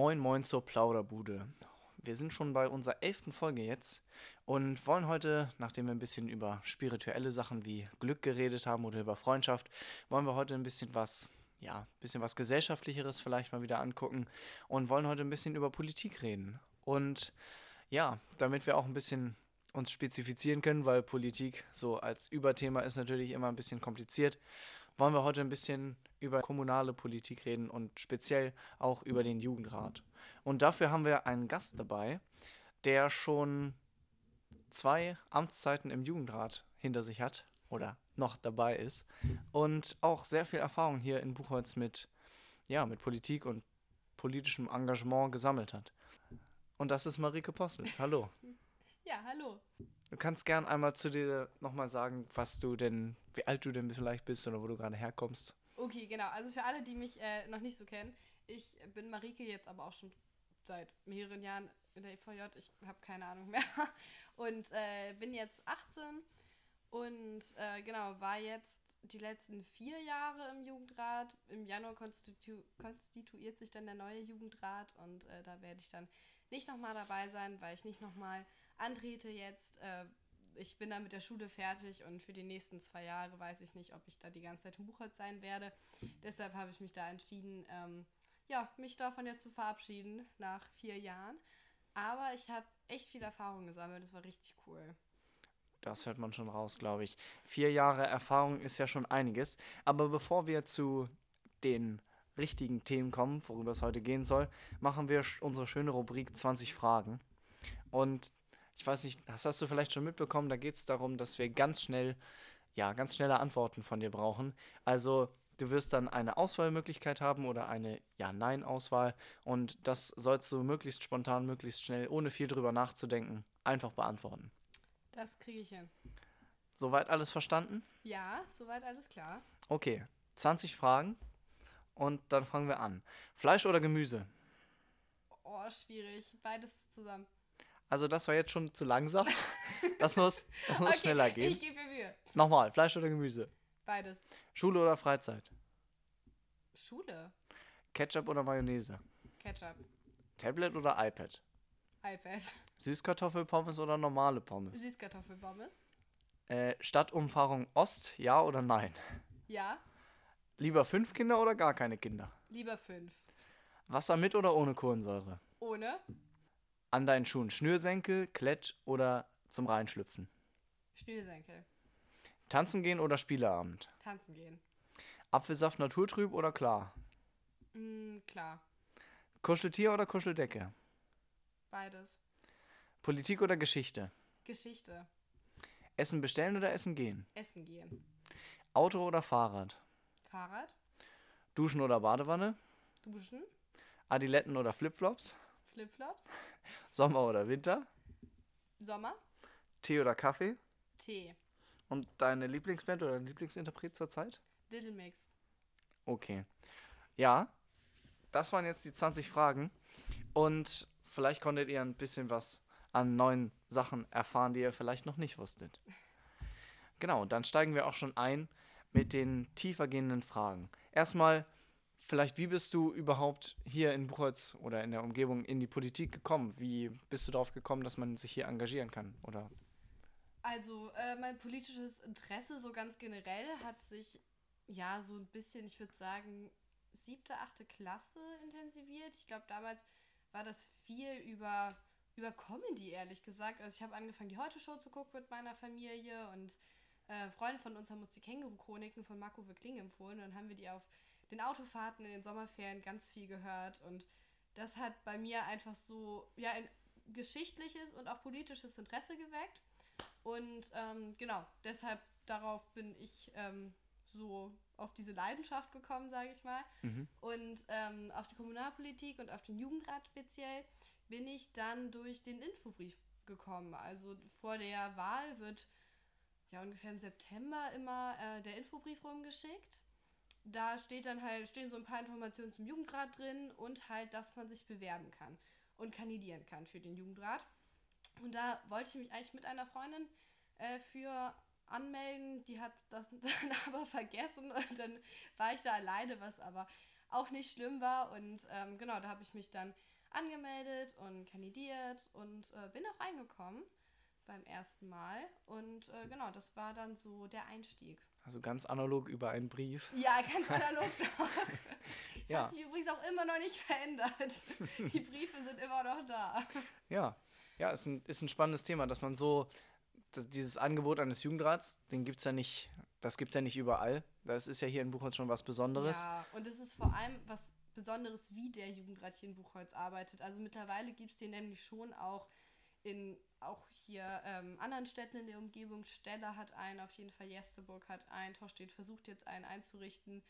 Moin, moin zur Plauderbude. Wir sind schon bei unserer elften Folge jetzt und wollen heute, nachdem wir ein bisschen über spirituelle Sachen wie Glück geredet haben oder über Freundschaft, wollen wir heute ein bisschen was, ja, ein bisschen was gesellschaftlicheres vielleicht mal wieder angucken und wollen heute ein bisschen über Politik reden. Und ja, damit wir auch ein bisschen uns spezifizieren können, weil Politik so als Überthema ist natürlich immer ein bisschen kompliziert, wollen wir heute ein bisschen über kommunale Politik reden und speziell auch über den Jugendrat. Und dafür haben wir einen Gast dabei, der schon zwei Amtszeiten im Jugendrat hinter sich hat oder noch dabei ist und auch sehr viel Erfahrung hier in Buchholz mit, ja, mit Politik und politischem Engagement gesammelt hat. Und das ist Marike Postels. Hallo. Ja, hallo. Du kannst gern einmal zu dir nochmal sagen, was du denn, wie alt du denn vielleicht bist oder wo du gerade herkommst. Okay, genau. Also für alle, die mich äh, noch nicht so kennen, ich bin Marike jetzt aber auch schon seit mehreren Jahren in der EVJ. Ich habe keine Ahnung mehr. Und äh, bin jetzt 18 und äh, genau, war jetzt die letzten vier Jahre im Jugendrat. Im Januar konstitu konstituiert sich dann der neue Jugendrat und äh, da werde ich dann nicht nochmal dabei sein, weil ich nicht nochmal antrete jetzt. Äh, ich bin dann mit der Schule fertig und für die nächsten zwei Jahre weiß ich nicht, ob ich da die ganze Zeit in Buchholz sein werde. Deshalb habe ich mich da entschieden, ähm, ja, mich davon jetzt zu verabschieden nach vier Jahren. Aber ich habe echt viel Erfahrung gesammelt. Das war richtig cool. Das hört man schon raus, glaube ich. Vier Jahre Erfahrung ist ja schon einiges. Aber bevor wir zu den richtigen Themen kommen, worüber es heute gehen soll, machen wir unsere schöne Rubrik 20 Fragen. Und ich weiß nicht, das hast du vielleicht schon mitbekommen, da geht es darum, dass wir ganz schnell, ja, ganz schnelle Antworten von dir brauchen. Also du wirst dann eine Auswahlmöglichkeit haben oder eine Ja-Nein-Auswahl und das sollst du möglichst spontan, möglichst schnell, ohne viel drüber nachzudenken, einfach beantworten. Das kriege ich hin. Soweit alles verstanden? Ja, soweit alles klar. Okay, 20 Fragen und dann fangen wir an. Fleisch oder Gemüse? Oh, schwierig. Beides zusammen. Also das war jetzt schon zu langsam. Das muss, das muss Okay, schneller gehen. Ich gebe mir Mühe. Nochmal, Fleisch oder Gemüse? Beides. Schule oder Freizeit? Schule. Ketchup oder Mayonnaise? Ketchup. Tablet oder iPad? iPad. Süßkartoffelpommes oder normale Pommes? Süßkartoffelpommes. Äh, Stadtumfahrung Ost, ja oder nein? Ja. Lieber fünf Kinder oder gar keine Kinder? Lieber fünf. Wasser mit oder ohne Kohlensäure? Ohne. An deinen Schuhen Schnürsenkel, Klett oder zum Reinschlüpfen? Schnürsenkel. Tanzen gehen oder Spieleabend? Tanzen gehen. Apfelsaft naturtrüb oder klar? Mm, klar. Kuscheltier oder Kuscheldecke? Beides. Politik oder Geschichte? Geschichte. Essen bestellen oder essen gehen? Essen gehen. Auto oder Fahrrad? Fahrrad. Duschen oder Badewanne? Duschen. Adiletten oder Flipflops? Flipflops. Sommer oder Winter? Sommer. Tee oder Kaffee? Tee. Und deine Lieblingsband oder dein Lieblingsinterpret zurzeit? Little Mix. Okay. Ja, das waren jetzt die 20 Fragen. Und vielleicht konntet ihr ein bisschen was an neuen Sachen erfahren, die ihr vielleicht noch nicht wusstet. Genau, dann steigen wir auch schon ein mit den tiefergehenden Fragen. Erstmal, vielleicht, wie bist du überhaupt hier in Buchholz oder in der Umgebung in die Politik gekommen? Wie bist du darauf gekommen, dass man sich hier engagieren kann? Oder Also, äh, mein politisches Interesse so ganz generell hat sich ja so ein bisschen, ich würde sagen, siebte, achte Klasse intensiviert. Ich glaube, damals war das viel über, über Comedy, ehrlich gesagt. Also ich habe angefangen, die Heute-Show zu gucken mit meiner Familie und äh, Freunde von uns haben uns die Känguru-Chroniken von Marco Wickling empfohlen und dann haben wir die auf den Autofahrten in den Sommerferien ganz viel gehört und das hat bei mir einfach so, ja, ein geschichtliches und auch politisches Interesse geweckt. Und ähm, genau, deshalb darauf bin ich ähm, so auf diese Leidenschaft gekommen, sage ich mal. Mhm. Und ähm, auf die Kommunalpolitik und auf den Jugendrat speziell bin ich dann durch den Infobrief gekommen. Also vor der Wahl wird ja ungefähr im September immer äh, der Infobrief rumgeschickt. Da steht dann halt, stehen so ein paar Informationen zum Jugendrat drin und halt, dass man sich bewerben kann und kandidieren kann für den Jugendrat. Und da wollte ich mich eigentlich mit einer Freundin äh, für anmelden. Die hat das dann aber vergessen und dann war ich da alleine, was aber auch nicht schlimm war. Und ähm, genau, da habe ich mich dann angemeldet und kandidiert und äh, bin auch reingekommen beim ersten Mal. Und äh, genau, das war dann so der Einstieg. Also ganz analog über einen Brief. Ja, ganz analog noch. Das ja. hat sich übrigens auch immer noch nicht verändert. Die Briefe sind immer noch da. Ja, ja, ist ein, ist ein spannendes Thema, dass man so, dass dieses Angebot eines Jugendrats, den gibt es ja nicht, das gibt es ja nicht überall. Das ist ja hier in Buchholz schon was Besonderes. Ja, und es ist vor allem was Besonderes, wie der Jugendrat hier in Buchholz arbeitet. Also mittlerweile gibt es den nämlich schon auch in auch hier ähm, anderen Städten in der Umgebung. Stella hat einen, auf jeden Fall Jesteburg hat einen, Torstedt versucht jetzt einen einzurichten.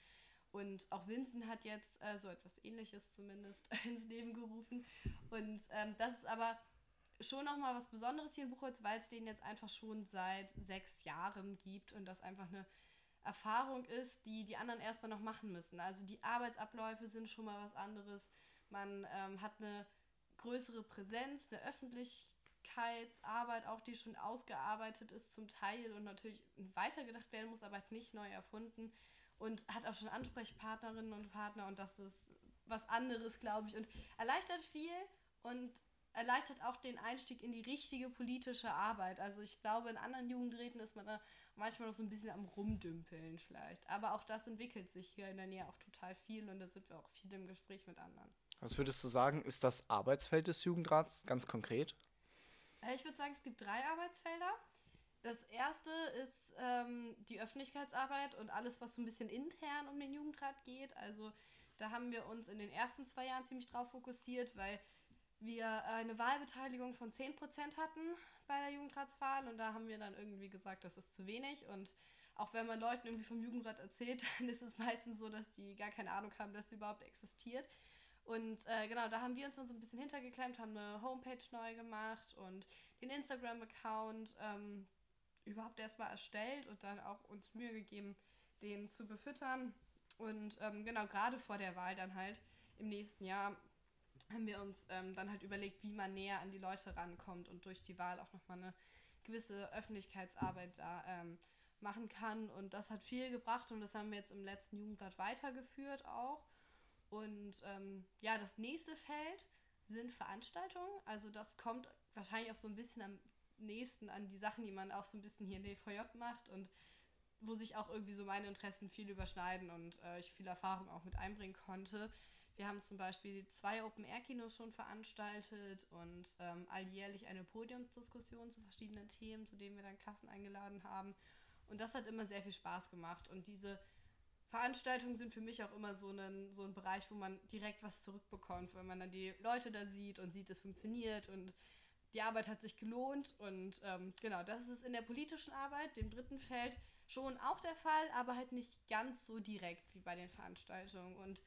Und auch Vincent hat jetzt äh, so etwas ähnliches zumindest ins Leben gerufen. Und ähm, das ist aber schon nochmal was Besonderes hier in Buchholz, weil es den jetzt einfach schon seit sechs Jahren gibt und das einfach eine Erfahrung ist, die die anderen erstmal noch machen müssen. Also die Arbeitsabläufe sind schon mal was anderes. Man ähm, hat eine größere Präsenz, eine Öffentlichkeitsarbeit, auch die schon ausgearbeitet ist zum Teil und natürlich weitergedacht werden muss, aber nicht neu erfunden und hat auch schon Ansprechpartnerinnen und Partner und das ist was anderes, glaube ich, und erleichtert viel und erleichtert auch den Einstieg in die richtige politische Arbeit. Also ich glaube, in anderen Jugendräten ist man da manchmal noch so ein bisschen am Rumdümpeln vielleicht. Aber auch das entwickelt sich hier in der Nähe auch total viel und da sind wir auch viel im Gespräch mit anderen. Was würdest du sagen, ist das Arbeitsfeld des Jugendrats ganz konkret? Äh, ich würde sagen, es gibt drei Arbeitsfelder. Das erste ist ähm, die Öffentlichkeitsarbeit und alles, was so ein bisschen intern um den Jugendrat geht. Also da haben wir uns in den ersten zwei Jahren ziemlich drauf fokussiert, weil wir eine Wahlbeteiligung von 10% hatten bei der Jugendratswahl und da haben wir dann irgendwie gesagt, das ist zu wenig und auch wenn man Leuten irgendwie vom Jugendrat erzählt, dann ist es meistens so, dass die gar keine Ahnung haben, dass das überhaupt existiert. Und äh, genau, da haben wir uns dann so ein bisschen hintergeklemmt, haben eine Homepage neu gemacht und den Instagram-Account ähm, überhaupt erstmal erstellt und dann auch uns Mühe gegeben, den zu befüttern. Und ähm, genau, gerade vor der Wahl dann halt im nächsten Jahr haben wir uns ähm, dann halt überlegt, wie man näher an die Leute rankommt und durch die Wahl auch nochmal eine gewisse Öffentlichkeitsarbeit da ähm, machen kann. Und das hat viel gebracht und das haben wir jetzt im letzten Jugendblatt weitergeführt auch. Und ähm, ja, das nächste Feld sind Veranstaltungen. Also das kommt wahrscheinlich auch so ein bisschen am nächsten an die Sachen, die man auch so ein bisschen hier in DVJ macht und wo sich auch irgendwie so meine Interessen viel überschneiden und äh, ich viel Erfahrung auch mit einbringen konnte. Wir haben zum Beispiel zwei Open-Air-Kinos schon veranstaltet und ähm, alljährlich eine Podiumsdiskussion zu verschiedenen Themen, zu denen wir dann Klassen eingeladen haben. Und das hat immer sehr viel Spaß gemacht. Und diese Veranstaltungen sind für mich auch immer so ein, so ein Bereich, wo man direkt was zurückbekommt, weil man dann die Leute da sieht und sieht, es funktioniert und die Arbeit hat sich gelohnt. Und ähm, genau, das ist in der politischen Arbeit, dem dritten Feld, schon auch der Fall, aber halt nicht ganz so direkt wie bei den Veranstaltungen. Und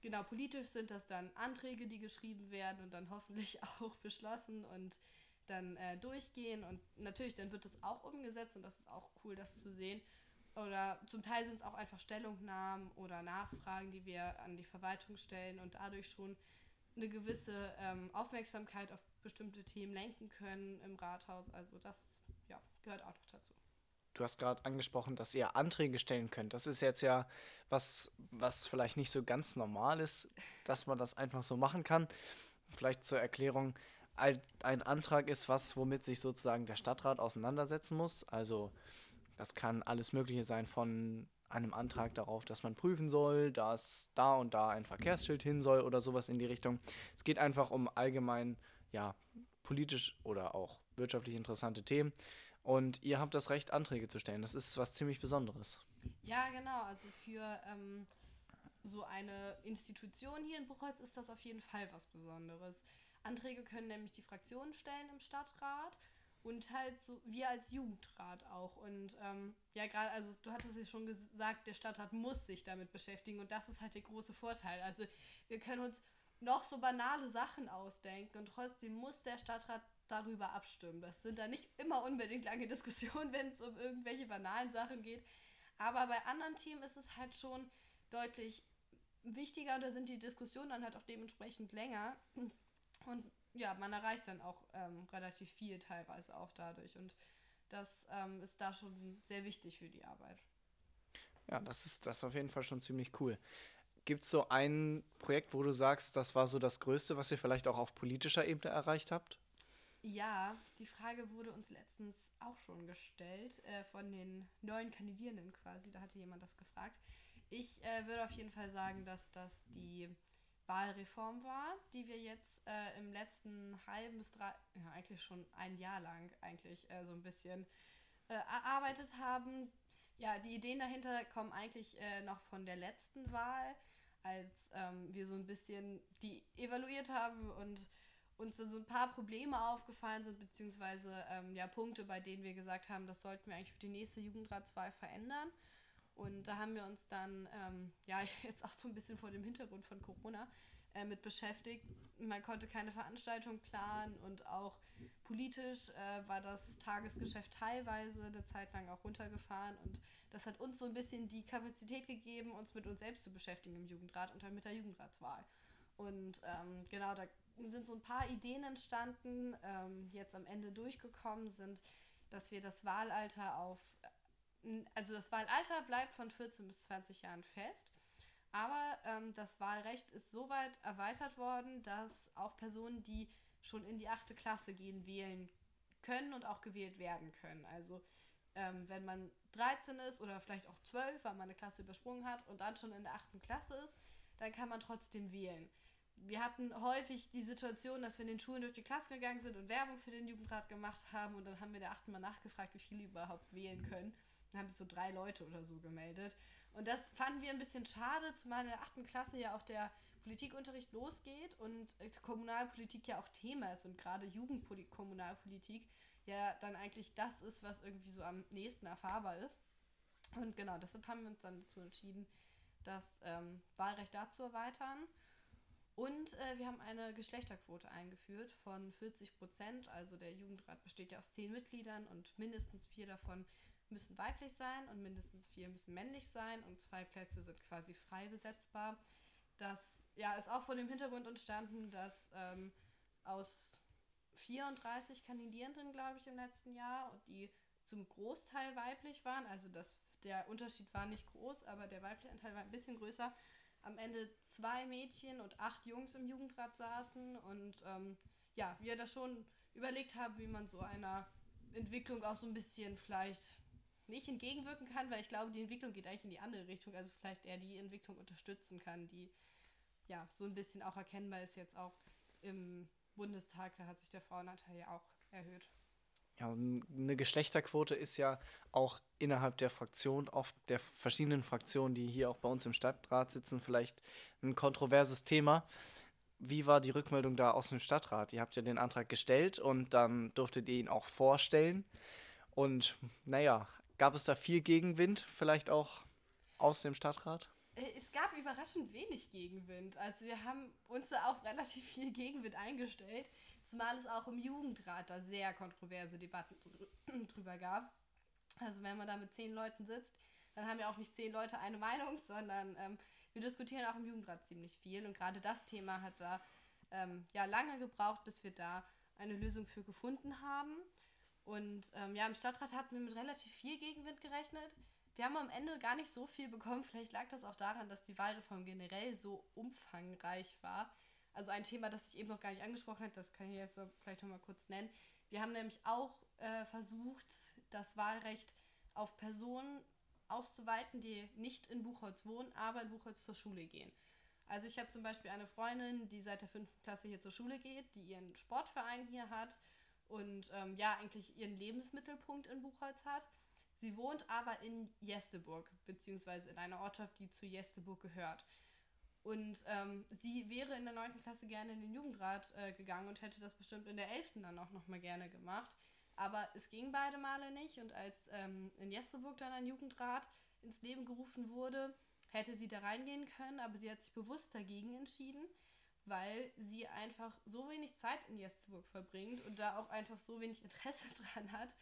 Genau, politisch sind das dann Anträge, die geschrieben werden und dann hoffentlich auch beschlossen und dann äh, durchgehen. Und natürlich, dann wird das auch umgesetzt und das ist auch cool, das zu sehen. Oder zum Teil sind es auch einfach Stellungnahmen oder Nachfragen, die wir an die Verwaltung stellen und dadurch schon eine gewisse ähm, Aufmerksamkeit auf bestimmte Themen lenken können im Rathaus. Also das ja, gehört auch noch dazu. Du hast gerade angesprochen, dass ihr Anträge stellen könnt. Das ist jetzt ja was, was vielleicht nicht so ganz normal ist, dass man das einfach so machen kann. Vielleicht zur Erklärung, ein Antrag ist was, womit sich sozusagen der Stadtrat auseinandersetzen muss. Also das kann alles Mögliche sein von einem Antrag darauf, dass man prüfen soll, dass da und da ein Verkehrsschild hin soll oder sowas in die Richtung. Es geht einfach um allgemein, ja, politisch oder auch wirtschaftlich interessante Themen. Und ihr habt das Recht, Anträge zu stellen. Das ist was ziemlich Besonderes. Ja, genau. Also für ähm, so eine Institution hier in Buchholz ist das auf jeden Fall was Besonderes. Anträge können nämlich die Fraktionen stellen im Stadtrat und halt so wir als Jugendrat auch. Und ähm, ja, gerade, also du hattest ja schon gesagt, der Stadtrat muss sich damit beschäftigen und das ist halt der große Vorteil. Also wir können uns noch so banale Sachen ausdenken und trotzdem muss der Stadtrat darüber abstimmen. Das sind dann nicht immer unbedingt lange Diskussionen, wenn es um irgendwelche banalen Sachen geht. Aber bei anderen Themen ist es halt schon deutlich wichtiger und da sind die Diskussionen dann halt auch dementsprechend länger. Und ja, man erreicht dann auch ähm, relativ viel teilweise auch dadurch. Und das ähm, ist da schon sehr wichtig für die Arbeit. Ja, das ist, das ist auf jeden Fall schon ziemlich cool. Gibt es so ein Projekt, wo du sagst, das war so das Größte, was ihr vielleicht auch auf politischer Ebene erreicht habt? Ja, die Frage wurde uns letztens auch schon gestellt, äh, von den neuen Kandidierenden quasi. Da hatte jemand das gefragt. Ich äh, würde auf jeden Fall sagen, dass das die Wahlreform war, die wir jetzt äh, im letzten halben bis drei, ja, eigentlich schon ein Jahr lang eigentlich äh, so ein bisschen äh, erarbeitet haben. Ja, die Ideen dahinter kommen eigentlich äh, noch von der letzten Wahl, als ähm, wir so ein bisschen die evaluiert haben und uns so ein paar Probleme aufgefallen sind, beziehungsweise ähm, ja, Punkte, bei denen wir gesagt haben, das sollten wir eigentlich für die nächste Jugendratswahl verändern. Und da haben wir uns dann, ähm, ja, jetzt auch so ein bisschen vor dem Hintergrund von Corona äh, mit beschäftigt. Man konnte keine Veranstaltung planen und auch politisch äh, war das Tagesgeschäft teilweise eine Zeit lang auch runtergefahren. Und das hat uns so ein bisschen die Kapazität gegeben, uns mit uns selbst zu beschäftigen im Jugendrat und dann mit der Jugendratswahl. Und ähm, genau, da sind so ein paar Ideen entstanden, ähm, jetzt am Ende durchgekommen sind, dass wir das Wahlalter auf also das Wahlalter bleibt von 14 bis 20 Jahren fest, aber ähm, das Wahlrecht ist soweit erweitert worden, dass auch Personen, die schon in die achte Klasse gehen, wählen können und auch gewählt werden können. Also ähm, wenn man 13 ist oder vielleicht auch 12, weil man eine Klasse übersprungen hat und dann schon in der achten Klasse ist, dann kann man trotzdem wählen. Wir hatten häufig die Situation, dass wir in den Schulen durch die Klasse gegangen sind und Werbung für den Jugendrat gemacht haben und dann haben wir der achten Mal nachgefragt, wie viele überhaupt wählen können. Dann haben sich so drei Leute oder so gemeldet. Und das fanden wir ein bisschen schade, zumal in der achten Klasse ja auch der Politikunterricht losgeht und Kommunalpolitik ja auch Thema ist und gerade Jugendkommunalpolitik ja dann eigentlich das ist, was irgendwie so am nächsten erfahrbar ist. Und genau, deshalb haben wir uns dann dazu entschieden, das ähm, Wahlrecht da zu erweitern. Und äh, wir haben eine Geschlechterquote eingeführt von 40 Prozent. Also der Jugendrat besteht ja aus zehn Mitgliedern und mindestens vier davon müssen weiblich sein und mindestens vier müssen männlich sein und zwei Plätze sind quasi frei besetzbar. Das ja, ist auch vor dem Hintergrund entstanden, dass ähm, aus 34 Kandidierenden, glaube ich, im letzten Jahr, die zum Großteil weiblich waren, also das, der Unterschied war nicht groß, aber der weibliche Anteil war ein bisschen größer, am Ende zwei Mädchen und acht Jungs im Jugendrat saßen und ähm, ja, wir da schon überlegt haben, wie man so einer Entwicklung auch so ein bisschen vielleicht nicht entgegenwirken kann, weil ich glaube, die Entwicklung geht eigentlich in die andere Richtung, also vielleicht eher die Entwicklung unterstützen kann, die ja so ein bisschen auch erkennbar ist jetzt auch im Bundestag, da hat sich der Frauenanteil ja auch erhöht. Ja, eine Geschlechterquote ist ja auch innerhalb der Fraktion, oft der verschiedenen Fraktionen, die hier auch bei uns im Stadtrat sitzen, vielleicht ein kontroverses Thema. Wie war die Rückmeldung da aus dem Stadtrat? Ihr habt ja den Antrag gestellt und dann durftet ihr ihn auch vorstellen. Und naja, Gab es da viel Gegenwind, vielleicht auch aus dem Stadtrat? Äh, es gab überraschend wenig Gegenwind. Also wir haben uns da auch relativ viel Gegenwind eingestellt, zumal es auch im Jugendrat da sehr kontroverse Debatten drüber gab. Also wenn man da mit zehn Leuten sitzt, dann haben ja auch nicht zehn Leute eine Meinung, sondern ähm, wir diskutieren auch im Jugendrat ziemlich viel. Und gerade das Thema hat da ähm, ja lange gebraucht, bis wir da eine Lösung für gefunden haben. Und ähm, ja, im Stadtrat hatten wir mit relativ viel Gegenwind gerechnet. Wir haben am Ende gar nicht so viel bekommen. Vielleicht lag das auch daran, dass die Wahlreform generell so umfangreich war. Also ein Thema, das ich eben noch gar nicht angesprochen habe, das kann ich jetzt so vielleicht noch mal kurz nennen. Wir haben nämlich auch äh, versucht, das Wahlrecht auf Personen auszuweiten, die nicht in Buchholz wohnen, aber in Buchholz zur Schule gehen. Also ich habe zum Beispiel eine Freundin, die seit der fünften Klasse hier zur Schule geht, die ihren Sportverein hier hat und ähm, ja, eigentlich ihren Lebensmittelpunkt in Buchholz hat. Sie wohnt aber in Jesteburg, beziehungsweise in einer Ortschaft, die zu Jesteburg gehört. Und ähm, sie wäre in der 9. Klasse gerne in den Jugendrat äh, gegangen und hätte das bestimmt in der 11. dann auch nochmal gerne gemacht. Aber es ging beide Male nicht. Und als ähm, in Jesteburg dann ein Jugendrat ins Leben gerufen wurde, hätte sie da reingehen können, aber sie hat sich bewusst dagegen entschieden weil sie einfach so wenig Zeit in Jesteburg verbringt und da auch einfach so wenig Interesse dran hat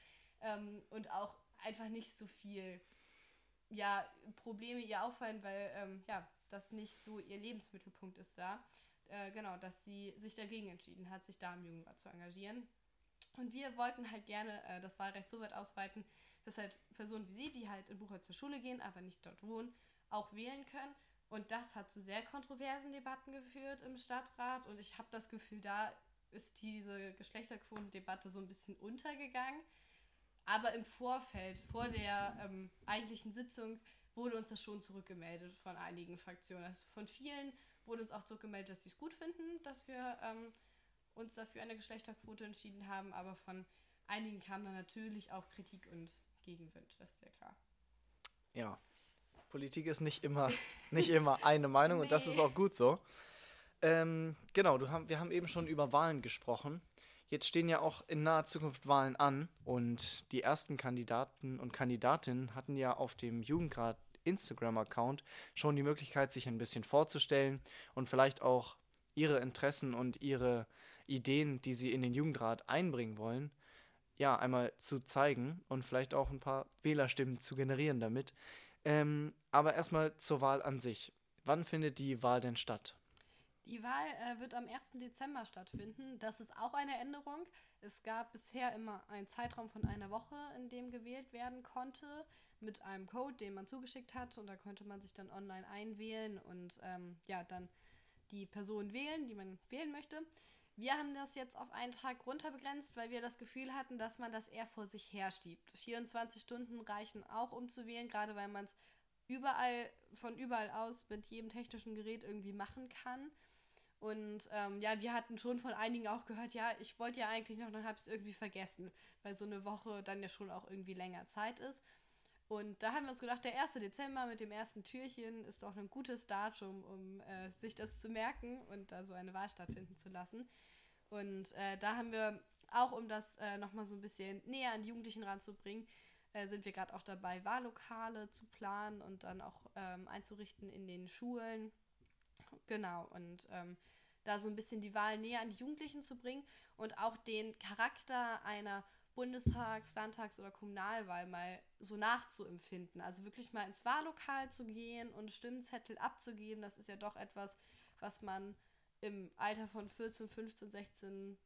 ähm, und auch einfach nicht so viel ja, Probleme ihr auffallen, weil ähm, ja, das nicht so ihr Lebensmittelpunkt ist da. Äh, genau, dass sie sich dagegen entschieden hat, sich da im Jugendrat zu engagieren. Und wir wollten halt gerne äh, das Wahlrecht so weit ausweiten, dass halt Personen wie sie, die halt in Buchholz zur Schule gehen, aber nicht dort wohnen, auch wählen können Und das hat zu sehr kontroversen Debatten geführt im Stadtrat. Und ich habe das Gefühl, da ist diese Geschlechterquotendebatte so ein bisschen untergegangen. Aber im Vorfeld, vor der ähm, eigentlichen Sitzung, wurde uns das schon zurückgemeldet von einigen Fraktionen. Also von vielen wurde uns auch zurückgemeldet, dass sie es gut finden, dass wir ähm, uns dafür eine Geschlechterquote entschieden haben. Aber von einigen kam dann natürlich auch Kritik und Gegenwind, das ist sehr klar. Ja, Politik ist nicht immer, nicht immer eine Meinung nee. und das ist auch gut so. Ähm, genau, du haben, wir haben eben schon über Wahlen gesprochen. Jetzt stehen ja auch in naher Zukunft Wahlen an und die ersten Kandidaten und Kandidatinnen hatten ja auf dem Jugendrat Instagram-Account schon die Möglichkeit, sich ein bisschen vorzustellen und vielleicht auch ihre Interessen und ihre Ideen, die sie in den Jugendrat einbringen wollen, ja, einmal zu zeigen und vielleicht auch ein paar Wählerstimmen zu generieren damit. Ähm, aber erstmal zur Wahl an sich. Wann findet die Wahl denn statt? Die Wahl äh, wird am 1. Dezember stattfinden. Das ist auch eine Änderung. Es gab bisher immer einen Zeitraum von einer Woche, in dem gewählt werden konnte, mit einem Code, den man zugeschickt hat. Und da konnte man sich dann online einwählen und ähm, ja, dann die Person wählen, die man wählen möchte. Wir haben das jetzt auf einen Tag runterbegrenzt, weil wir das Gefühl hatten, dass man das eher vor sich herstiebt. 24 Stunden reichen auch, um zu wählen, gerade weil man es überall, von überall aus mit jedem technischen Gerät irgendwie machen kann. Und ähm, ja, wir hatten schon von einigen auch gehört, ja, ich wollte ja eigentlich noch, dann habe ich es irgendwie vergessen, weil so eine Woche dann ja schon auch irgendwie länger Zeit ist. Und da haben wir uns gedacht, der 1. Dezember mit dem ersten Türchen ist doch ein gutes Datum, um äh, sich das zu merken und da so eine Wahl stattfinden zu lassen. Und äh, da haben wir auch, um das äh, nochmal so ein bisschen näher an die Jugendlichen ranzubringen, äh, sind wir gerade auch dabei, Wahllokale zu planen und dann auch ähm, einzurichten in den Schulen. Genau, und ähm, da so ein bisschen die Wahl näher an die Jugendlichen zu bringen und auch den Charakter einer Bundestags-, Landtags- oder Kommunalwahl mal so nachzuempfinden. Also wirklich mal ins Wahllokal zu gehen und Stimmzettel abzugeben, das ist ja doch etwas, was man im Alter von 14, 15, 16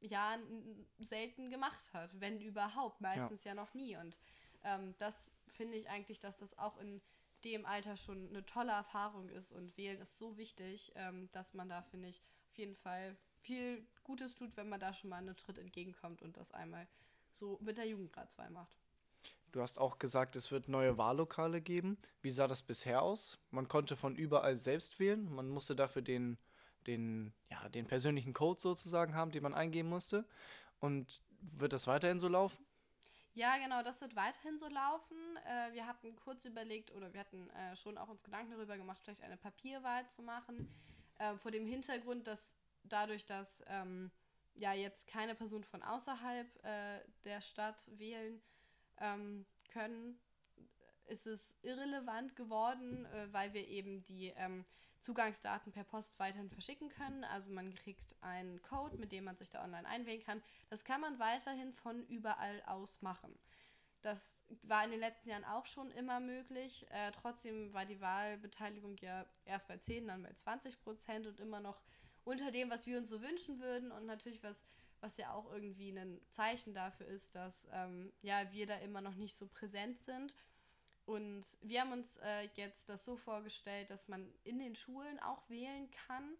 Jahren selten gemacht hat, wenn überhaupt, meistens ja, ja noch nie. Und ähm, das finde ich eigentlich, dass das auch in dem Alter schon eine tolle Erfahrung ist und wählen ist so wichtig, ähm, dass man da, finde ich, auf jeden Fall viel Gutes tut, wenn man da schon mal einen Tritt entgegenkommt und das einmal so mit der Jugendgradswahl macht. Du hast auch gesagt, es wird neue Wahllokale geben. Wie sah das bisher aus? Man konnte von überall selbst wählen. Man musste dafür den den, ja, den persönlichen Code sozusagen haben, den man eingeben musste. Und wird das weiterhin so laufen? Ja, genau, das wird weiterhin so laufen. Äh, wir hatten kurz überlegt oder wir hatten äh, schon auch uns Gedanken darüber gemacht, vielleicht eine Papierwahl zu machen. Äh, vor dem Hintergrund, dass dadurch, dass ähm, ja jetzt keine Personen von außerhalb äh, der Stadt wählen ähm, können, ist es irrelevant geworden, äh, weil wir eben die ähm, Zugangsdaten per Post weiterhin verschicken können. Also man kriegt einen Code, mit dem man sich da online einwählen kann. Das kann man weiterhin von überall aus machen. Das war in den letzten Jahren auch schon immer möglich. Äh, trotzdem war die Wahlbeteiligung ja erst bei 10, dann bei 20 Prozent und immer noch unter dem, was wir uns so wünschen würden. Und natürlich, was, was ja auch irgendwie ein Zeichen dafür ist, dass ähm, ja, wir da immer noch nicht so präsent sind. Und wir haben uns äh, jetzt das so vorgestellt, dass man in den Schulen auch wählen kann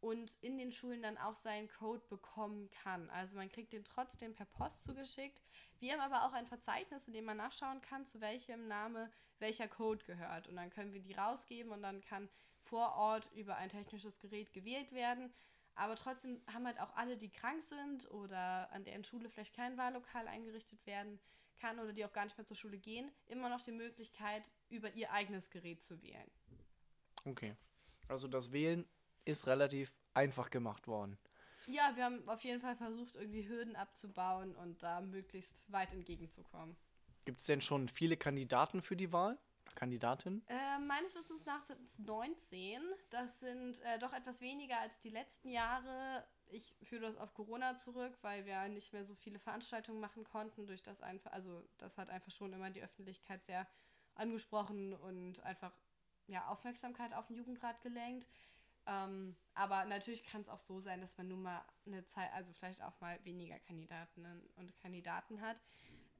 und in den Schulen dann auch seinen Code bekommen kann. Also man kriegt den trotzdem per Post zugeschickt. Wir haben aber auch ein Verzeichnis, in dem man nachschauen kann, zu welchem Name welcher Code gehört. Und dann können wir die rausgeben und dann kann vor Ort über ein technisches Gerät gewählt werden. Aber trotzdem haben halt auch alle, die krank sind oder an deren Schule vielleicht kein Wahllokal eingerichtet werden, kann oder die auch gar nicht mehr zur Schule gehen, immer noch die Möglichkeit, über ihr eigenes Gerät zu wählen. Okay. Also das Wählen ist relativ einfach gemacht worden. Ja, wir haben auf jeden Fall versucht, irgendwie Hürden abzubauen und da möglichst weit entgegenzukommen. Gibt es denn schon viele Kandidaten für die Wahl? Kandidatin? Äh, meines Wissens nach sind es 19. Das sind äh, doch etwas weniger als die letzten Jahre ich führe das auf Corona zurück, weil wir nicht mehr so viele Veranstaltungen machen konnten, durch das einfach, also das hat einfach schon immer die Öffentlichkeit sehr angesprochen und einfach ja, Aufmerksamkeit auf den Jugendrat gelenkt. Ähm, aber natürlich kann es auch so sein, dass man nun mal eine Zeit, also vielleicht auch mal weniger Kandidatinnen und Kandidaten hat.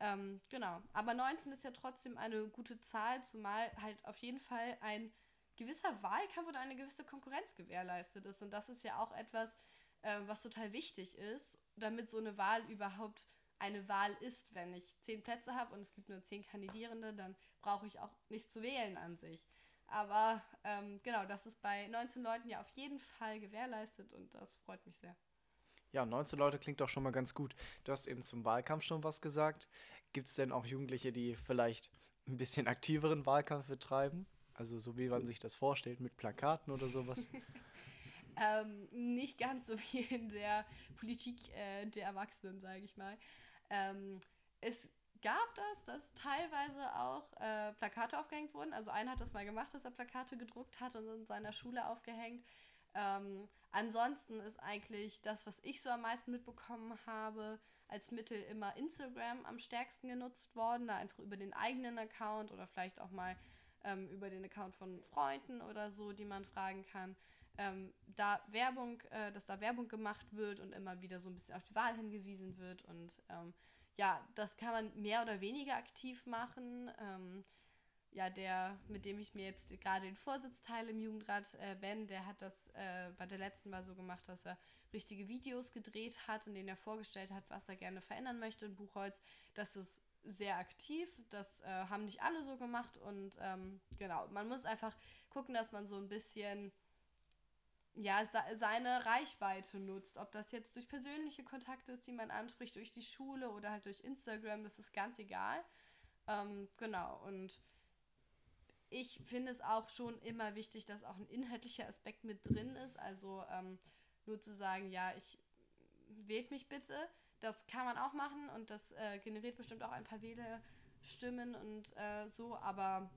Ähm, genau. Aber 19 ist ja trotzdem eine gute Zahl, zumal halt auf jeden Fall ein gewisser Wahlkampf oder eine gewisse Konkurrenz gewährleistet ist. Und das ist ja auch etwas, äh, was total wichtig ist, damit so eine Wahl überhaupt eine Wahl ist. Wenn ich zehn Plätze habe und es gibt nur zehn Kandidierende, dann brauche ich auch nicht zu wählen an sich. Aber ähm, genau, das ist bei 19 Leuten ja auf jeden Fall gewährleistet und das freut mich sehr. Ja, 19 Leute klingt doch schon mal ganz gut. Du hast eben zum Wahlkampf schon was gesagt. Gibt es denn auch Jugendliche, die vielleicht ein bisschen aktiveren Wahlkampf betreiben? Also so wie man sich das vorstellt, mit Plakaten oder sowas? ähm, nicht ganz so wie in der Politik äh, der Erwachsenen, sage ich mal. Ähm, es gab das, dass teilweise auch äh, Plakate aufgehängt wurden. Also einer hat das mal gemacht, dass er Plakate gedruckt hat und in seiner Schule aufgehängt. Ähm, ansonsten ist eigentlich das, was ich so am meisten mitbekommen habe, als Mittel immer Instagram am stärksten genutzt worden, da einfach über den eigenen Account oder vielleicht auch mal ähm, über den Account von Freunden oder so, die man fragen kann. Ähm, da Werbung, äh, dass da Werbung gemacht wird und immer wieder so ein bisschen auf die Wahl hingewiesen wird und ähm, ja, das kann man mehr oder weniger aktiv machen. Ja, der, mit dem ich mir jetzt gerade den Vorsitz teile im Jugendrat, äh, Ben, der hat das äh, bei der letzten Mal so gemacht, dass er richtige Videos gedreht hat, in denen er vorgestellt hat, was er gerne verändern möchte in Buchholz. Das ist sehr aktiv, das äh, haben nicht alle so gemacht und ähm, genau, man muss einfach gucken, dass man so ein bisschen ja, seine Reichweite nutzt. Ob das jetzt durch persönliche Kontakte ist, die man anspricht, durch die Schule oder halt durch Instagram, das ist ganz egal. Ähm, genau, und ich finde es auch schon immer wichtig, dass auch ein inhaltlicher Aspekt mit drin ist. Also ähm, nur zu sagen, ja, ich wählt mich bitte, das kann man auch machen und das äh, generiert bestimmt auch ein paar Wählerstimmen und äh, so, aber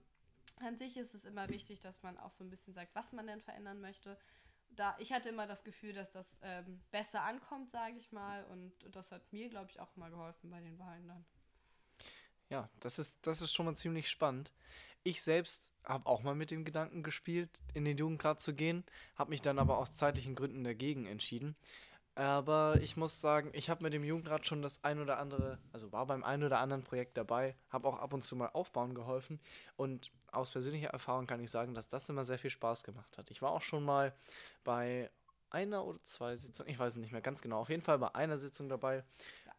an sich ist es immer wichtig, dass man auch so ein bisschen sagt, was man denn verändern möchte da, ich hatte immer das Gefühl, dass das ähm, besser ankommt, sage ich mal. Und das hat mir, glaube ich, auch mal geholfen bei den Wahlen dann. Ja, das ist, das ist schon mal ziemlich spannend. Ich selbst habe auch mal mit dem Gedanken gespielt, in den Jugendrat zu gehen, habe mich dann aber aus zeitlichen Gründen dagegen entschieden. Aber ich muss sagen, ich habe mit dem Jugendrat schon das ein oder andere, also war beim ein oder anderen Projekt dabei, habe auch ab und zu mal aufbauen geholfen. Und aus persönlicher Erfahrung kann ich sagen, dass das immer sehr viel Spaß gemacht hat. Ich war auch schon mal bei einer oder zwei Sitzungen, ich weiß es nicht mehr ganz genau, auf jeden Fall bei einer Sitzung dabei.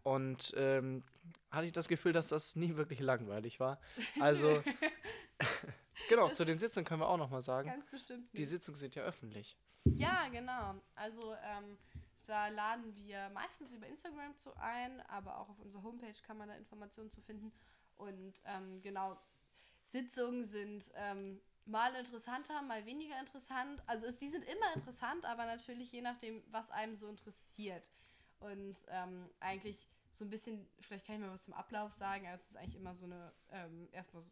Und ähm, hatte ich das Gefühl, dass das nie wirklich langweilig war. Also, genau, zu den Sitzungen können wir auch nochmal sagen. Ganz bestimmt. Nicht. Die Sitzungen sind ja öffentlich. Ja, genau. Also, ähm, da laden wir meistens über Instagram zu ein, aber auch auf unserer Homepage kann man da Informationen zu finden. Und ähm, genau, Sitzungen sind ähm, mal interessanter, mal weniger interessant. Also es, die sind immer interessant, aber natürlich je nachdem, was einem so interessiert. Und ähm, eigentlich so ein bisschen, vielleicht kann ich mal was zum Ablauf sagen. Also es ist eigentlich immer so eine, ähm, erstmal so,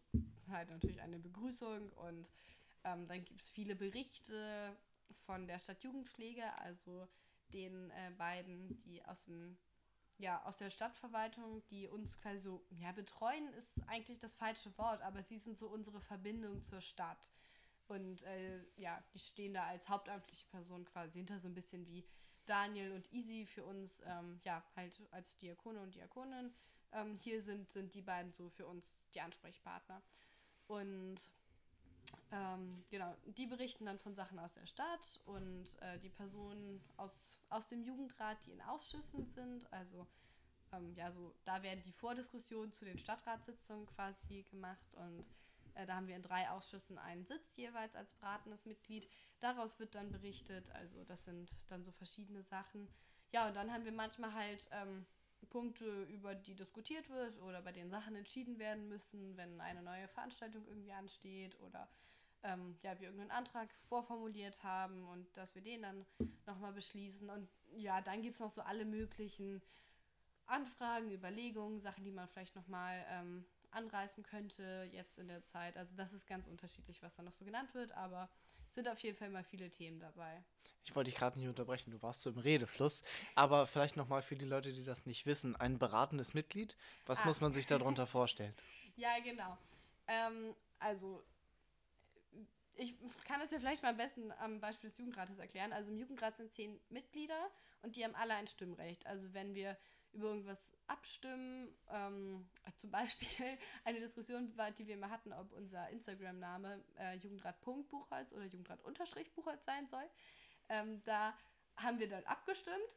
halt natürlich eine Begrüßung und ähm, dann gibt es viele Berichte von der Stadtjugendpflege, also den äh, beiden, die aus dem ja, aus der Stadtverwaltung, die uns quasi so, ja, betreuen ist eigentlich das falsche Wort, aber sie sind so unsere Verbindung zur Stadt. Und äh, ja, die stehen da als hauptamtliche Person quasi hinter, so ein bisschen wie Daniel und Easy für uns, ähm, ja, halt als Diakone und Diakonin. Ähm, hier sind, sind die beiden so für uns die Ansprechpartner. Und ähm, genau, die berichten dann von Sachen aus der Stadt und äh, die Personen aus, aus dem Jugendrat, die in Ausschüssen sind, also ähm, ja, so da werden die Vordiskussionen zu den Stadtratssitzungen quasi gemacht und äh, da haben wir in drei Ausschüssen einen Sitz jeweils als beratendes Mitglied. Daraus wird dann berichtet, also das sind dann so verschiedene Sachen. Ja, und dann haben wir manchmal halt ähm, Punkte, über die diskutiert wird oder bei denen Sachen entschieden werden müssen, wenn eine neue Veranstaltung irgendwie ansteht oder ähm, ja, wir irgendeinen Antrag vorformuliert haben und dass wir den dann nochmal beschließen. Und ja, dann gibt es noch so alle möglichen Anfragen, Überlegungen, Sachen, die man vielleicht nochmal ähm, anreißen könnte jetzt in der Zeit. Also das ist ganz unterschiedlich, was da noch so genannt wird, aber sind auf jeden Fall mal viele Themen dabei. Ich wollte dich gerade nicht unterbrechen, du warst so im Redefluss, aber vielleicht nochmal für die Leute, die das nicht wissen, ein beratendes Mitglied, was ah. muss man sich darunter vorstellen? Ja, genau. Ähm, also ich kann es ja vielleicht mal am besten am Beispiel des Jugendrates erklären. Also im Jugendrat sind zehn Mitglieder und die haben alle ein Stimmrecht. Also wenn wir über irgendwas abstimmen. Ähm, zum Beispiel eine Diskussion, die wir mal hatten, ob unser Instagram-Name äh, Jugendrat.buchholz oder Jugendrat-Buchholz sein soll. Ähm, da haben wir dann abgestimmt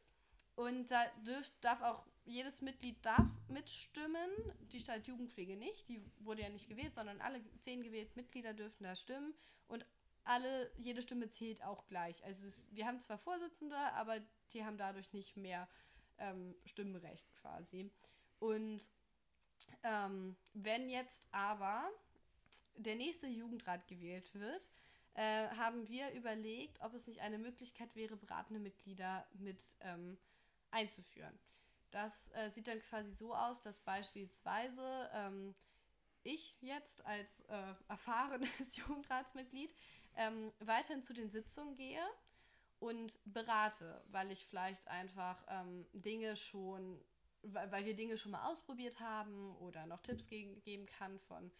und da dürf, darf auch jedes Mitglied darf mitstimmen, die Stadt Jugendpflege nicht, die wurde ja nicht gewählt, sondern alle zehn gewählten Mitglieder dürften da stimmen und alle, jede Stimme zählt auch gleich. Also es, wir haben zwar Vorsitzende, aber die haben dadurch nicht mehr ähm, Stimmrecht quasi. Und ähm, wenn jetzt aber der nächste Jugendrat gewählt wird, äh, haben wir überlegt, ob es nicht eine Möglichkeit wäre, beratende Mitglieder mit ähm, einzuführen. Das äh, sieht dann quasi so aus, dass beispielsweise ähm, ich jetzt als äh, erfahrenes Jugendratsmitglied ähm, weiterhin zu den Sitzungen gehe und berate, weil ich vielleicht einfach ähm, Dinge schon, weil, weil, wir Dinge schon mal ausprobiert haben oder noch Tipps ge geben kann von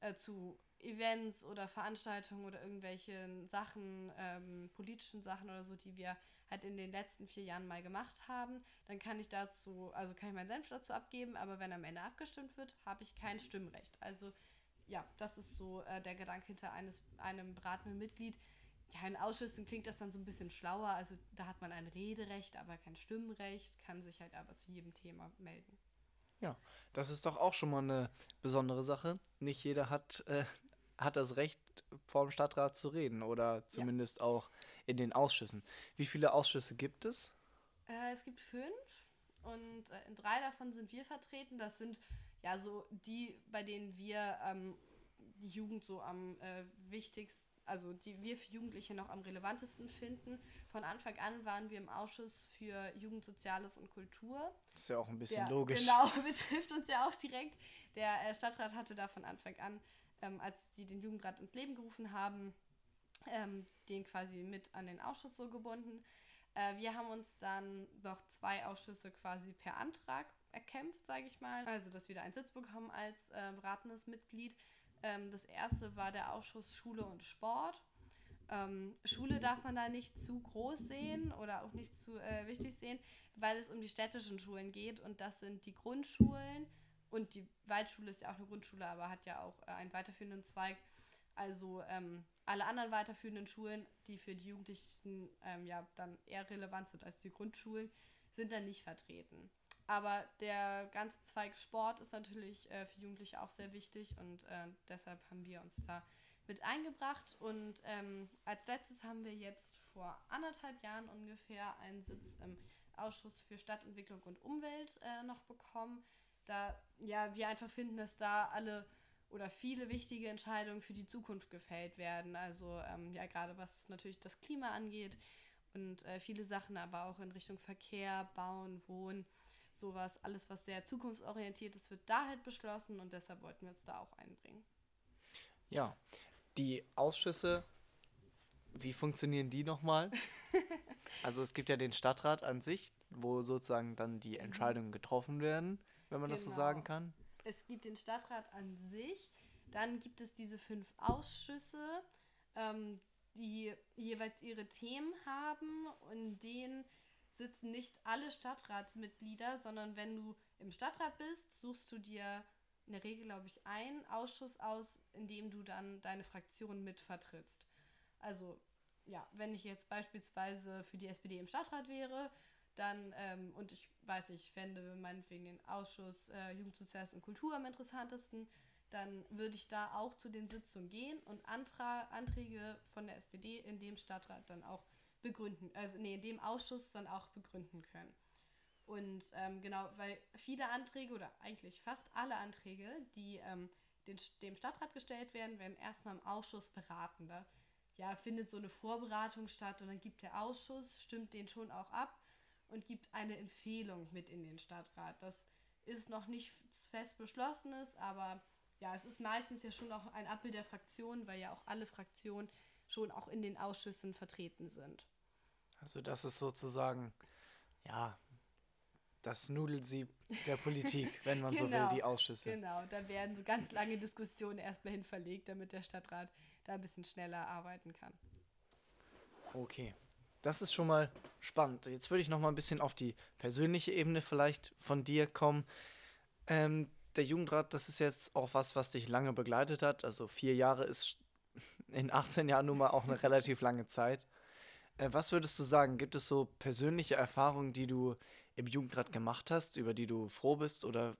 äh, zu Events oder Veranstaltungen oder irgendwelchen Sachen, ähm, politischen Sachen oder so, die wir halt in den letzten vier Jahren mal gemacht haben, dann kann ich dazu, also kann ich meinen Senf dazu abgeben, aber wenn am Ende abgestimmt wird, habe ich kein Stimmrecht. Also ja, das ist so äh, der Gedanke hinter eines, einem beratenden Mitglied. Ja, in Ausschüssen klingt das dann so ein bisschen schlauer. Also da hat man ein Rederecht, aber kein Stimmrecht, kann sich halt aber zu jedem Thema melden. Ja, das ist doch auch schon mal eine besondere Sache. Nicht jeder hat, äh, hat das Recht, vor dem Stadtrat zu reden oder zumindest ja. auch in den Ausschüssen. Wie viele Ausschüsse gibt es? Äh, es gibt fünf und äh, in drei davon sind wir vertreten. Das sind ja so die, bei denen wir ähm, die Jugend so am äh, wichtigsten, also die wir für Jugendliche noch am relevantesten finden. Von Anfang an waren wir im Ausschuss für Jugend, Soziales und Kultur. Das ist ja auch ein bisschen Der, logisch. Genau, betrifft uns ja auch direkt. Der äh, Stadtrat hatte da von Anfang an, ähm, als sie den Jugendrat ins Leben gerufen haben, ähm, den quasi mit an den Ausschuss so gebunden. Äh, wir haben uns dann noch zwei Ausschüsse quasi per Antrag erkämpft, sage ich mal. Also, dass wir da einen Sitz bekommen als äh, beratendes Mitglied. Ähm, das erste war der Ausschuss Schule und Sport. Ähm, Schule darf man da nicht zu groß sehen oder auch nicht zu äh, wichtig sehen, weil es um die städtischen Schulen geht und das sind die Grundschulen und die Waldschule ist ja auch eine Grundschule, aber hat ja auch äh, einen weiterführenden Zweig. Also ähm, alle anderen weiterführenden Schulen, die für die Jugendlichen ähm, ja dann eher relevant sind als die Grundschulen, sind dann nicht vertreten. Aber der ganze Zweig Sport ist natürlich äh, für Jugendliche auch sehr wichtig und äh, deshalb haben wir uns da mit eingebracht. Und ähm, als letztes haben wir jetzt vor anderthalb Jahren ungefähr einen Sitz im Ausschuss für Stadtentwicklung und Umwelt äh, noch bekommen. Da ja, wir einfach finden, dass da alle oder viele wichtige Entscheidungen für die Zukunft gefällt werden. Also ähm, ja, gerade was natürlich das Klima angeht und äh, viele Sachen, aber auch in Richtung Verkehr, Bauen, Wohnen, sowas, alles, was sehr zukunftsorientiert ist, wird da halt beschlossen und deshalb wollten wir uns da auch einbringen. Ja, die Ausschüsse, wie funktionieren die nochmal? also es gibt ja den Stadtrat an sich, wo sozusagen dann die mhm. Entscheidungen getroffen werden, wenn man genau. das so genau. sagen kann es gibt den Stadtrat an sich, dann gibt es diese fünf Ausschüsse, ähm, die jeweils ihre Themen haben und denen sitzen nicht alle Stadtratsmitglieder, sondern wenn du im Stadtrat bist, suchst du dir in der Regel, glaube ich, einen Ausschuss aus, in dem du dann deine Fraktion mitvertrittst. Also, ja, wenn ich jetzt beispielsweise für die SPD im Stadtrat wäre, dann, ähm, und ich weiß nicht, fände meinetwegen den Ausschuss äh, Jugend, Soziales und Kultur am interessantesten, dann würde ich da auch zu den Sitzungen gehen und Antra Anträge von der SPD in dem Stadtrat dann auch begründen, also nee, dem Ausschuss dann auch begründen können. Und ähm, genau, weil viele Anträge oder eigentlich fast alle Anträge, die ähm, den, dem Stadtrat gestellt werden, werden erstmal im Ausschuss beraten. Da ja, findet so eine Vorberatung statt und dann gibt der Ausschuss, stimmt den schon auch ab und gibt eine Empfehlung mit in den Stadtrat. Das ist noch nicht fest beschlossenes, aber ja, es ist meistens ja schon auch ein Abbild der Fraktion, weil ja auch alle Fraktionen schon auch in den Ausschüssen vertreten sind. Also das ist sozusagen, ja, das Nudelsieb der Politik, wenn man genau, so will, genau, die Ausschüsse. Genau, da werden so ganz lange Diskussionen erstmal hin verlegt, damit der Stadtrat da ein bisschen schneller arbeiten kann. Okay, das ist schon mal spannend. Jetzt würde ich noch mal ein bisschen auf die persönliche Ebene vielleicht von dir kommen. Ähm, der Jugendrat, das ist jetzt auch was, was dich lange begleitet hat. Also vier Jahre ist in 18 Jahren nun mal auch eine relativ lange Zeit. Äh, was würdest du sagen? Gibt es so persönliche Erfahrungen, die du im Jugendrat gemacht hast, über die du froh bist oder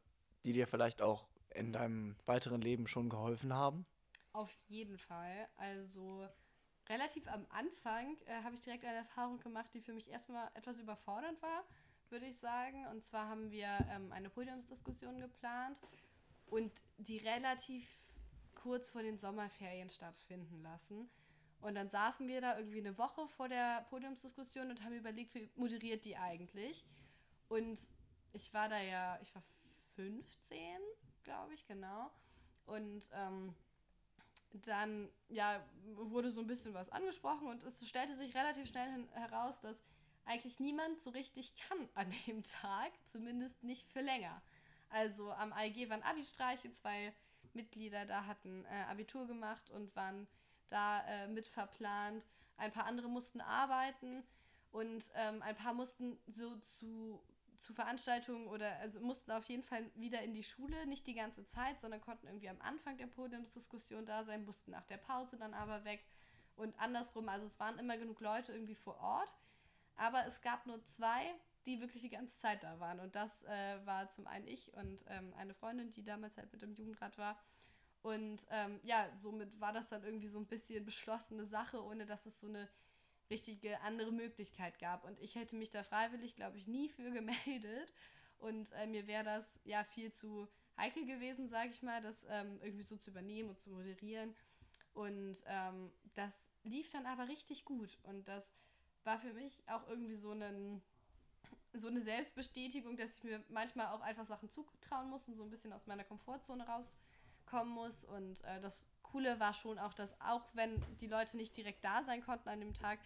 die dir vielleicht auch in deinem weiteren Leben schon geholfen haben? Auf jeden Fall. Also relativ am Anfang äh, habe ich direkt eine Erfahrung gemacht, die für mich erstmal etwas überfordernd war, würde ich sagen. Und zwar haben wir ähm, eine Podiumsdiskussion geplant und die relativ kurz vor den Sommerferien stattfinden lassen. Und dann saßen wir da irgendwie eine Woche vor der Podiumsdiskussion und haben überlegt, wie moderiert die eigentlich. Und ich war da ja, ich war 15, glaube ich, genau. Und ähm, dann ja, wurde so ein bisschen was angesprochen und es stellte sich relativ schnell heraus, dass eigentlich niemand so richtig kann an dem Tag, zumindest nicht für länger. Also am AEG waren Abi-Streiche, zwei Mitglieder da hatten äh, Abitur gemacht und waren da äh, mit verplant. Ein paar andere mussten arbeiten und ähm, ein paar mussten so zu zu Veranstaltungen oder also mussten auf jeden Fall wieder in die Schule, nicht die ganze Zeit, sondern konnten irgendwie am Anfang der Podiumsdiskussion da sein, mussten nach der Pause dann aber weg und andersrum. Also es waren immer genug Leute irgendwie vor Ort, aber es gab nur zwei, die wirklich die ganze Zeit da waren und das äh, war zum einen ich und ähm, eine Freundin, die damals halt mit dem Jugendrat war. Und ähm, ja, somit war das dann irgendwie so ein bisschen beschlossene Sache, ohne dass es so eine richtige andere Möglichkeit gab. Und ich hätte mich da freiwillig, glaube ich, nie für gemeldet. Und äh, mir wäre das ja viel zu heikel gewesen, sage ich mal, das ähm, irgendwie so zu übernehmen und zu moderieren. Und ähm, das lief dann aber richtig gut. Und das war für mich auch irgendwie so, einen, so eine Selbstbestätigung, dass ich mir manchmal auch einfach Sachen zutrauen muss und so ein bisschen aus meiner Komfortzone rauskommen muss. Und äh, das Coole war schon auch, dass auch wenn die Leute nicht direkt da sein konnten an dem Tag,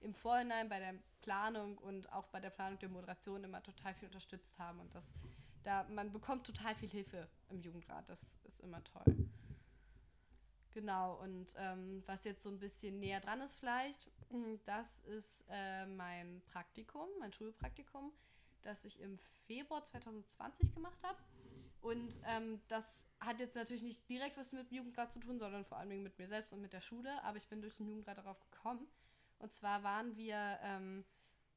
im Vorhinein bei der Planung und auch bei der Planung der Moderation immer total viel unterstützt haben und das da man bekommt total viel Hilfe im Jugendrat. Das ist immer toll. Genau, und ähm, was jetzt so ein bisschen näher dran ist vielleicht, das ist äh, mein Praktikum, mein Schulpraktikum, das ich im Februar 2020 gemacht habe. Und ähm, das hat jetzt natürlich nicht direkt was mit dem Jugendrat zu tun, sondern vor allem mit mir selbst und mit der Schule. Aber ich bin durch den Jugendrat darauf gekommen, und zwar waren wir ähm,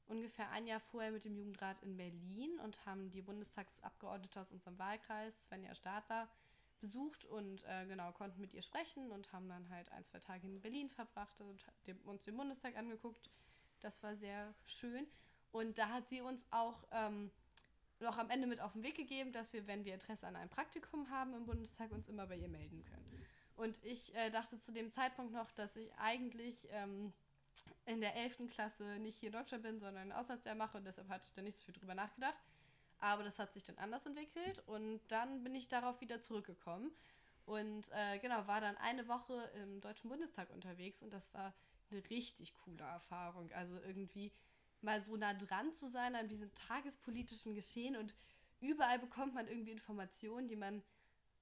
ungefähr ein Jahr vorher mit dem Jugendrat in Berlin und haben die Bundestagsabgeordnete aus unserem Wahlkreis, Svenja Stadler, besucht und äh, genau konnten mit ihr sprechen und haben dann halt ein, zwei Tage in Berlin verbracht und uns den Bundestag angeguckt. Das war sehr schön. Und da hat sie uns auch ähm, noch am Ende mit auf den Weg gegeben, dass wir, wenn wir Interesse an einem Praktikum haben im Bundestag, uns immer bei ihr melden können. Und ich äh, dachte zu dem Zeitpunkt noch, dass ich eigentlich ähm, in der 11. Klasse nicht hier in Deutschland bin, sondern ein Auslandsjahr mache und deshalb hatte ich da nicht so viel drüber nachgedacht. Aber das hat sich dann anders entwickelt und dann bin ich darauf wieder zurückgekommen und äh, genau, war dann eine Woche im Deutschen Bundestag unterwegs und das war eine richtig coole Erfahrung. Also irgendwie mal so nah dran zu sein an diesem tagespolitischen Geschehen und überall bekommt man irgendwie Informationen, die man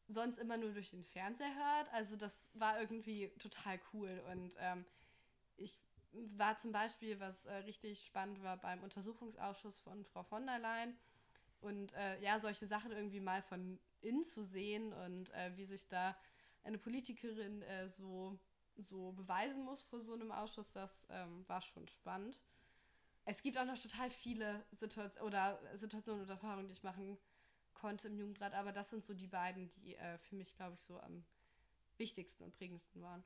sonst immer nur durch den Fernseher hört. Also das war irgendwie total cool und ähm, ich war zum Beispiel, was äh, richtig spannend war, beim Untersuchungsausschuss von Frau von der Leyen. Und äh, ja, solche Sachen irgendwie mal von innen zu sehen und äh, wie sich da eine Politikerin äh, so, so beweisen muss vor so einem Ausschuss, das ähm, war schon spannend. Es gibt auch noch total viele Situation oder Situationen und Erfahrungen, die ich machen konnte im Jugendrat, aber das sind so die beiden, die äh, für mich, glaube ich, so am wichtigsten und prägendsten waren.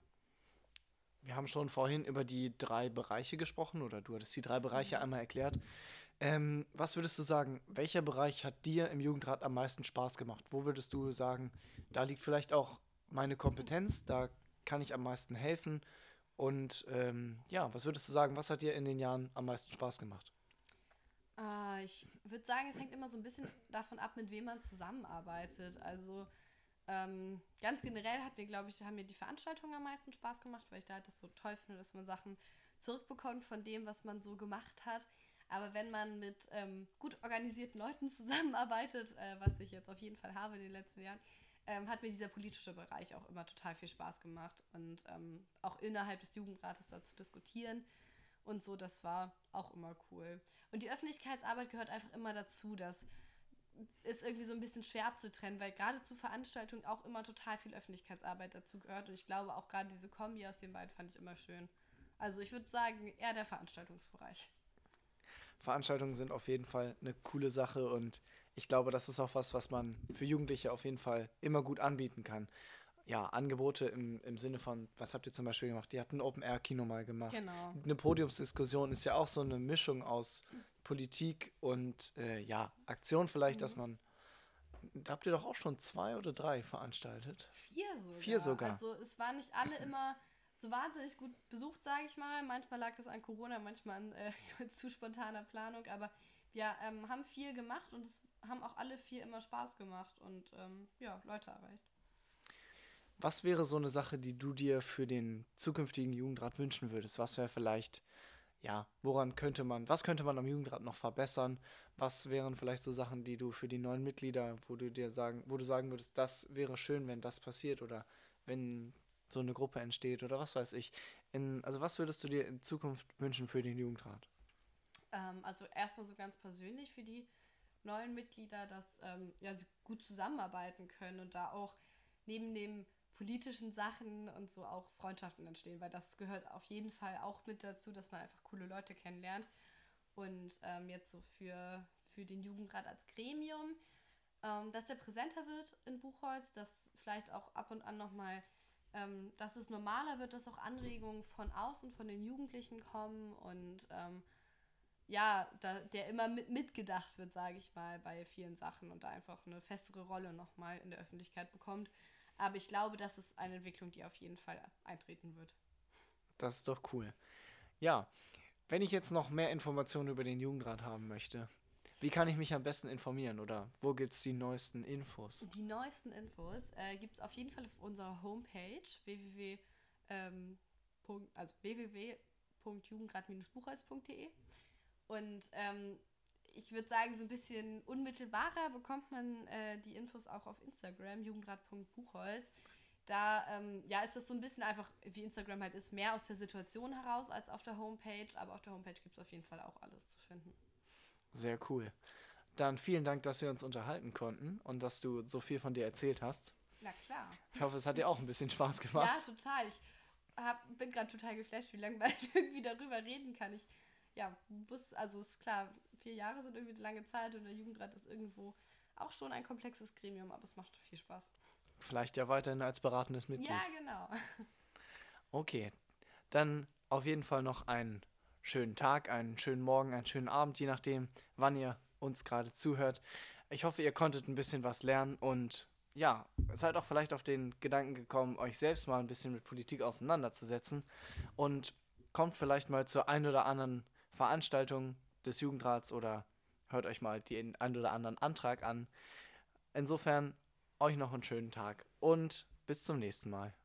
Wir haben schon vorhin über die drei Bereiche gesprochen oder du hattest die drei Bereiche mhm. einmal erklärt. Ähm, was würdest du sagen, welcher Bereich hat dir im Jugendrat am meisten Spaß gemacht? Wo würdest du sagen, da liegt vielleicht auch meine Kompetenz, da kann ich am meisten helfen? Und ähm, ja, was würdest du sagen, was hat dir in den Jahren am meisten Spaß gemacht? Uh, ich würde sagen, es hängt immer so ein bisschen davon ab, mit wem man zusammenarbeitet. Also ähm, ganz generell hat mir, glaube ich, haben mir die Veranstaltungen am meisten Spaß gemacht, weil ich da halt das so toll finde, dass man Sachen zurückbekommt von dem, was man so gemacht hat. Aber wenn man mit ähm, gut organisierten Leuten zusammenarbeitet, äh, was ich jetzt auf jeden Fall habe in den letzten Jahren, ähm, hat mir dieser politische Bereich auch immer total viel Spaß gemacht und ähm, auch innerhalb des Jugendrates da zu diskutieren und so, das war auch immer cool. Und die Öffentlichkeitsarbeit gehört einfach immer dazu, das ist irgendwie so ein bisschen schwer abzutrennen, weil gerade zu Veranstaltungen auch immer total viel Öffentlichkeitsarbeit dazu gehört und ich glaube auch gerade diese Kombi aus den beiden fand ich immer schön. Also ich würde sagen, eher der Veranstaltungsbereich. Veranstaltungen sind auf jeden Fall eine coole Sache und ich glaube, das ist auch was, was man für Jugendliche auf jeden Fall immer gut anbieten kann ja, Angebote im, im Sinne von, was habt ihr zum Beispiel gemacht? Ihr habt ein Open-Air-Kino mal gemacht. Genau. Eine Podiumsdiskussion ist ja auch so eine Mischung aus Politik und äh, ja, Aktion vielleicht, mhm. dass man. Da habt ihr doch auch schon zwei oder drei veranstaltet. Vier sogar. Vier sogar. Also es waren nicht alle immer so wahnsinnig gut besucht, sage ich mal. Manchmal lag das an Corona, manchmal an äh, zu spontaner Planung, aber wir ähm, haben viel gemacht und es haben auch alle vier immer Spaß gemacht und ähm, ja, Leute erreicht. Was wäre so eine Sache, die du dir für den zukünftigen Jugendrat wünschen würdest? Was wäre vielleicht, ja, woran könnte man, was könnte man am Jugendrat noch verbessern? Was wären vielleicht so Sachen, die du für die neuen Mitglieder, wo du dir sagen, wo du sagen würdest, das wäre schön, wenn das passiert oder wenn so eine Gruppe entsteht oder was weiß ich. In, also was würdest du dir in Zukunft wünschen für den Jugendrat? Ähm, also erstmal so ganz persönlich für die neuen Mitglieder, dass ähm, ja, sie gut zusammenarbeiten können und da auch neben dem politischen Sachen und so auch Freundschaften entstehen, weil das gehört auf jeden Fall auch mit dazu, dass man einfach coole Leute kennenlernt. Und ähm, jetzt so für, für den Jugendrat als Gremium, ähm, dass der präsenter wird in Buchholz, dass vielleicht auch ab und an nochmal, ähm, dass es normaler wird, dass auch Anregungen von außen, von den Jugendlichen kommen und ähm, ja, da, der immer mit, mitgedacht wird, sage ich mal, bei vielen Sachen und da einfach eine festere Rolle nochmal in der Öffentlichkeit bekommt. Aber ich glaube, das ist eine Entwicklung, die auf jeden Fall eintreten wird. Das ist doch cool. Ja, wenn ich jetzt noch mehr Informationen über den Jugendrat haben möchte, wie kann ich mich am besten informieren oder wo gibt es die neuesten Infos? Die neuesten Infos äh, gibt es auf jeden Fall auf unserer Homepage www. Ähm, also www.jugendrat-buchholz.de und ähm, ich würde sagen, so ein bisschen unmittelbarer bekommt man äh, die Infos auch auf Instagram, jugendrat.buchholz. Da ähm, ja, ist das so ein bisschen einfach, wie Instagram halt ist, mehr aus der Situation heraus als auf der Homepage. Aber auf der Homepage gibt es auf jeden Fall auch alles zu finden. Sehr cool. Dann vielen Dank, dass wir uns unterhalten konnten und dass du so viel von dir erzählt hast. Na klar. Ich hoffe, es hat dir auch ein bisschen Spaß gemacht. Ja, total. Ich hab, bin gerade total geflasht, wie lange man irgendwie darüber reden kann. Ich ja, wusste, also ist klar, vier Jahre sind irgendwie eine lange Zeit und der Jugendrat ist irgendwo auch schon ein komplexes Gremium, aber es macht viel Spaß. Vielleicht ja weiterhin als beratendes Mitglied. Ja, genau. Okay, dann auf jeden Fall noch einen schönen Tag, einen schönen Morgen, einen schönen Abend, je nachdem, wann ihr uns gerade zuhört. Ich hoffe, ihr konntet ein bisschen was lernen und ja, seid auch vielleicht auf den Gedanken gekommen, euch selbst mal ein bisschen mit Politik auseinanderzusetzen und kommt vielleicht mal zur ein oder anderen Veranstaltung des Jugendrats oder hört euch mal den ein oder anderen Antrag an. Insofern euch noch einen schönen Tag und bis zum nächsten Mal.